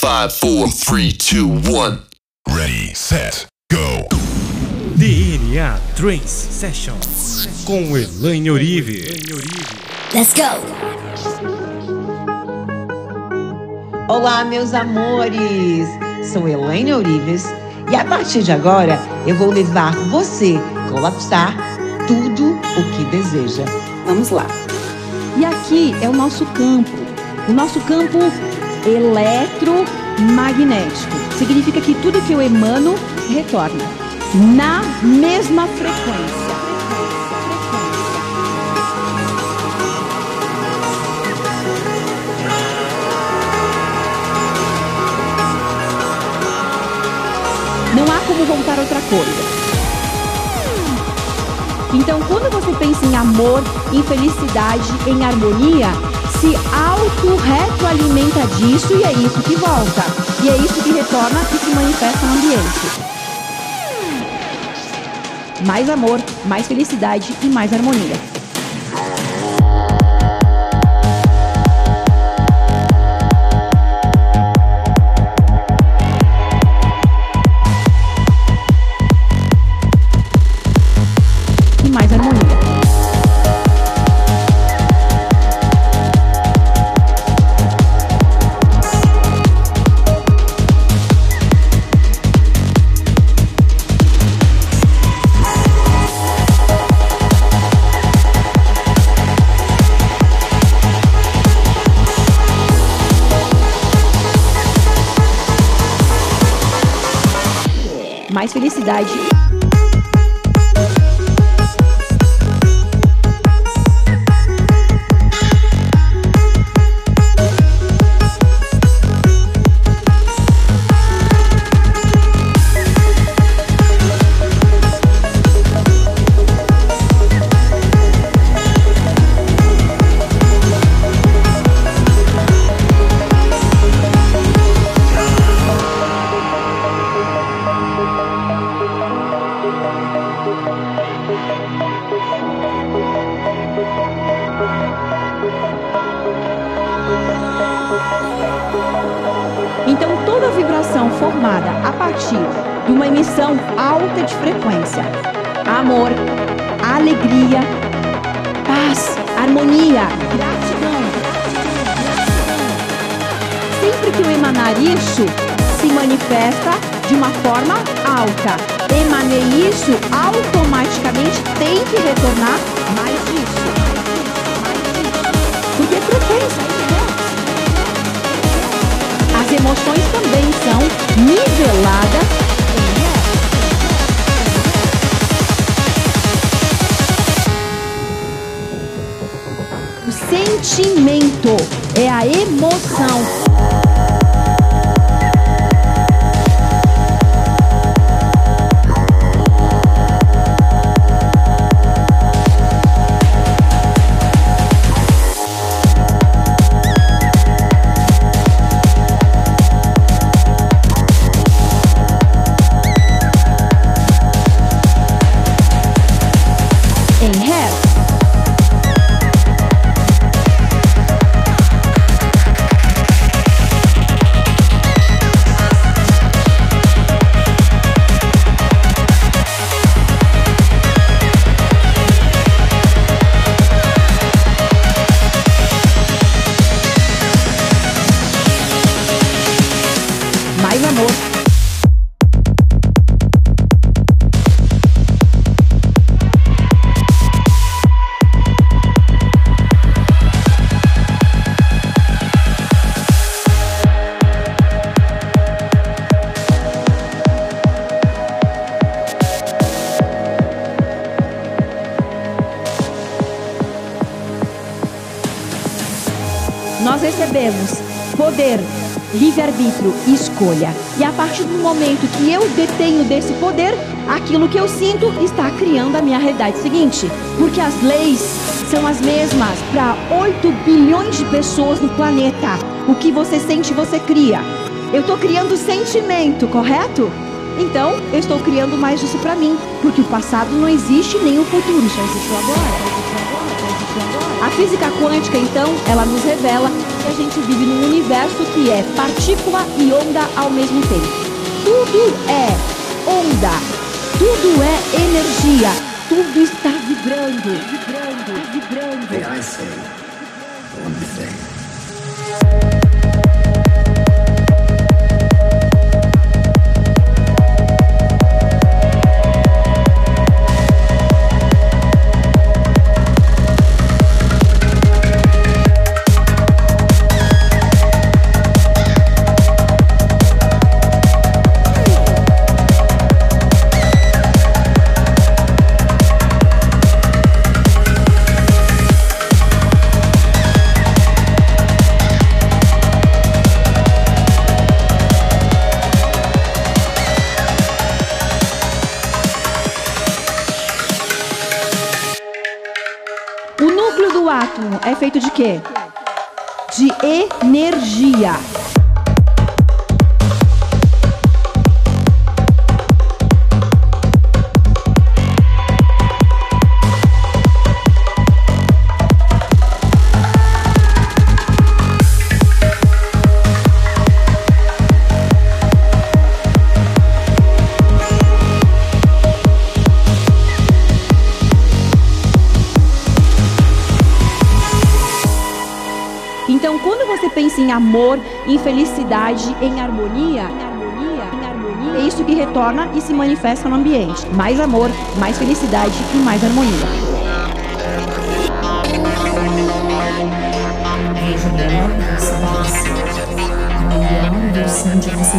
Five, four, three, two, one. Ready, set, go. DNA Trance Session com Elaine Orive. Let's go! Olá, meus amores! Sou Elaine Ourives e a partir de agora eu vou levar você a colapsar tudo o que deseja. Vamos lá! E aqui é o nosso campo, o nosso campo eletromagnético. Significa que tudo que eu emano retorna na mesma frequência. Não há como voltar outra coisa. Então, quando você pensa em amor, em felicidade, em harmonia, se auto-retroalimenta disso e é isso que volta. E é isso que retorna e se manifesta no ambiente. Mais amor, mais felicidade e mais harmonia. Felicidade. Então, toda vibração formada a partir de uma emissão alta de frequência, amor, alegria, paz, harmonia, gratidão. Sempre que eu emanar isso, se manifesta de uma forma alta. Emanei isso, automaticamente tem que retornar mais disso. Porque é frequência, emoções também são niveladas recebemos poder, livre-arbítrio e escolha. E a partir do momento que eu detenho desse poder, aquilo que eu sinto está criando a minha realidade seguinte. Porque as leis são as mesmas para 8 bilhões de pessoas no planeta. O que você sente, você cria. Eu estou criando sentimento, correto? Então, eu estou criando mais disso para mim, porque o passado não existe nem o futuro, só existe agora. A física quântica, então, ela nos revela que a gente vive num universo que é partícula e onda ao mesmo tempo. Tudo é onda, tudo é energia, tudo está vibrando, vibrando, vibrando. May I say one thing? Feito de quê? De energia. Amor, em felicidade, em harmonia, é isso que retorna e se manifesta no ambiente. Mais amor, mais felicidade e mais harmonia. De você, a melhor versão de você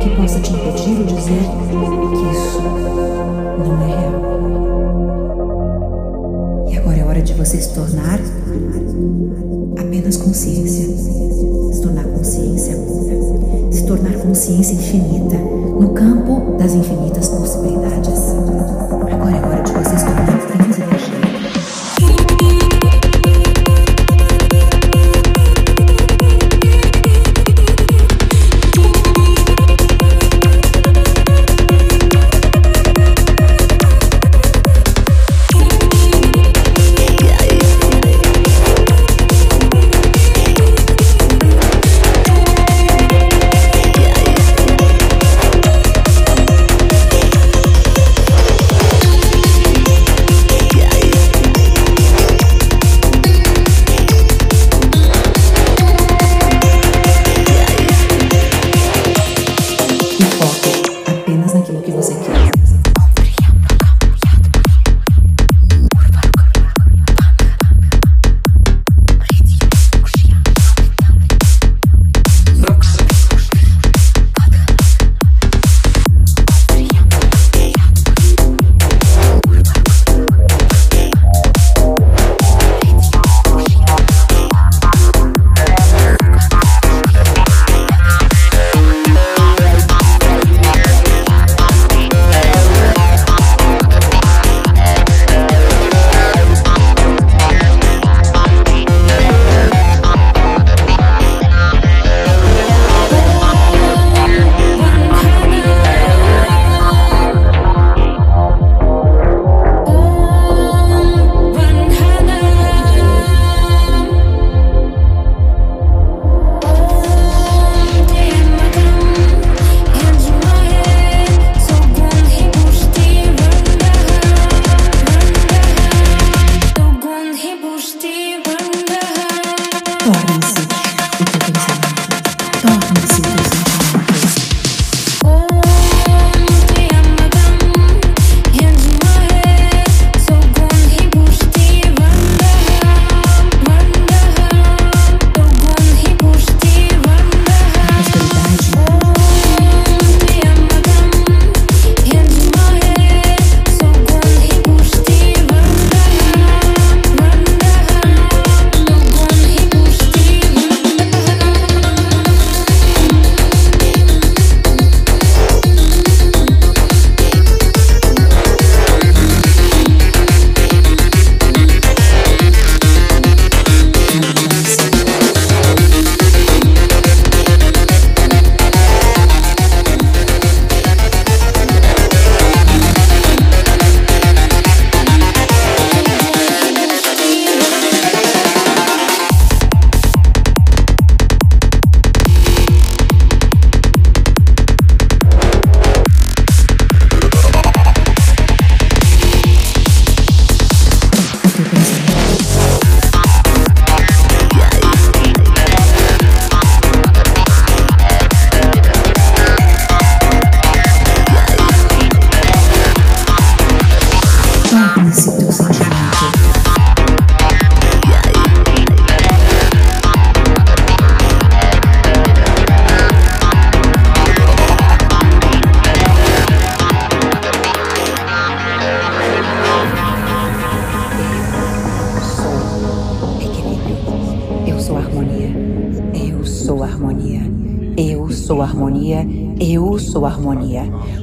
que possa te impedir ou dizer que isso não é real. E agora é hora de você se tornar apenas consciência. Se tornar consciência pura. Se tornar consciência infinita no campo das infinitas possibilidades. Agora é hora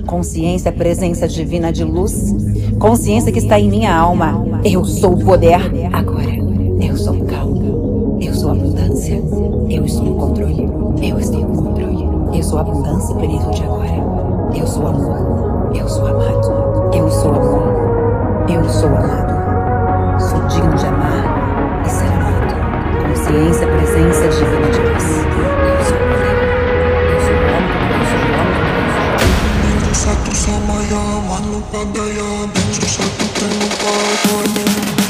consciência, presença divina de luz, consciência que está em minha alma. Eu sou o poder. Agora, eu sou calma. Eu sou abundância. Eu estou no controle. Eu estou no controle. Eu sou abundância e plenitude agora. Eu sou amor. Eu sou amado. Eu sou amor. Eu sou amado. Sou digno de amar e ser amado. Consciência, presença divina de luz. tu sa, tu sa moja, manu padaya, benzu sa, tu tenu padaya.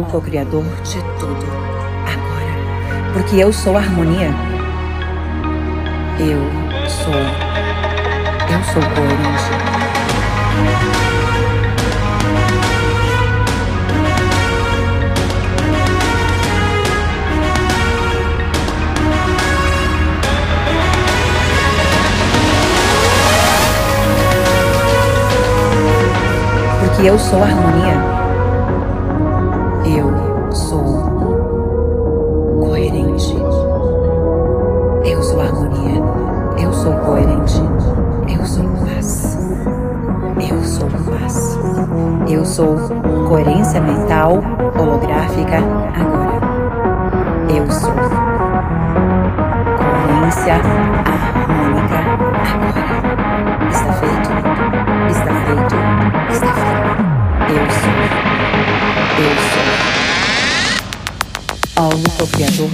Olo, co-criador de tudo. Agora. Porque eu sou harmonia. Eu sou. Eu sou coerente. Eu sou harmonia. Coerência mental holográfica agora. Eu sou coerência harmônica agora. Está feito. Está feito. Está feito. Eu sou. Eu sou. Algo co-criador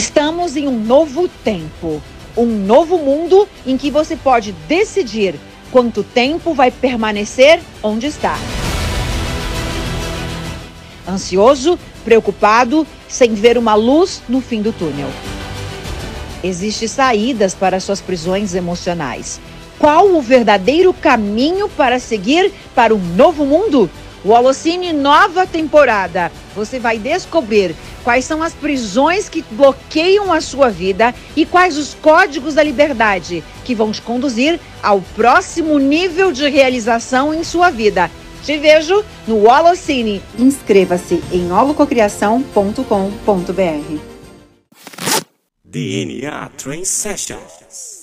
Estamos em um novo tempo, um novo mundo em que você pode decidir quanto tempo vai permanecer onde está. Ansioso, preocupado, sem ver uma luz no fim do túnel. Existem saídas para suas prisões emocionais. Qual o verdadeiro caminho para seguir para um novo mundo? O Holocine nova temporada. Você vai descobrir quais são as prisões que bloqueiam a sua vida e quais os códigos da liberdade que vão te conduzir ao próximo nível de realização em sua vida. Te vejo no Holocine. Inscreva-se em holococriação.com.br. DNA Train Sessions.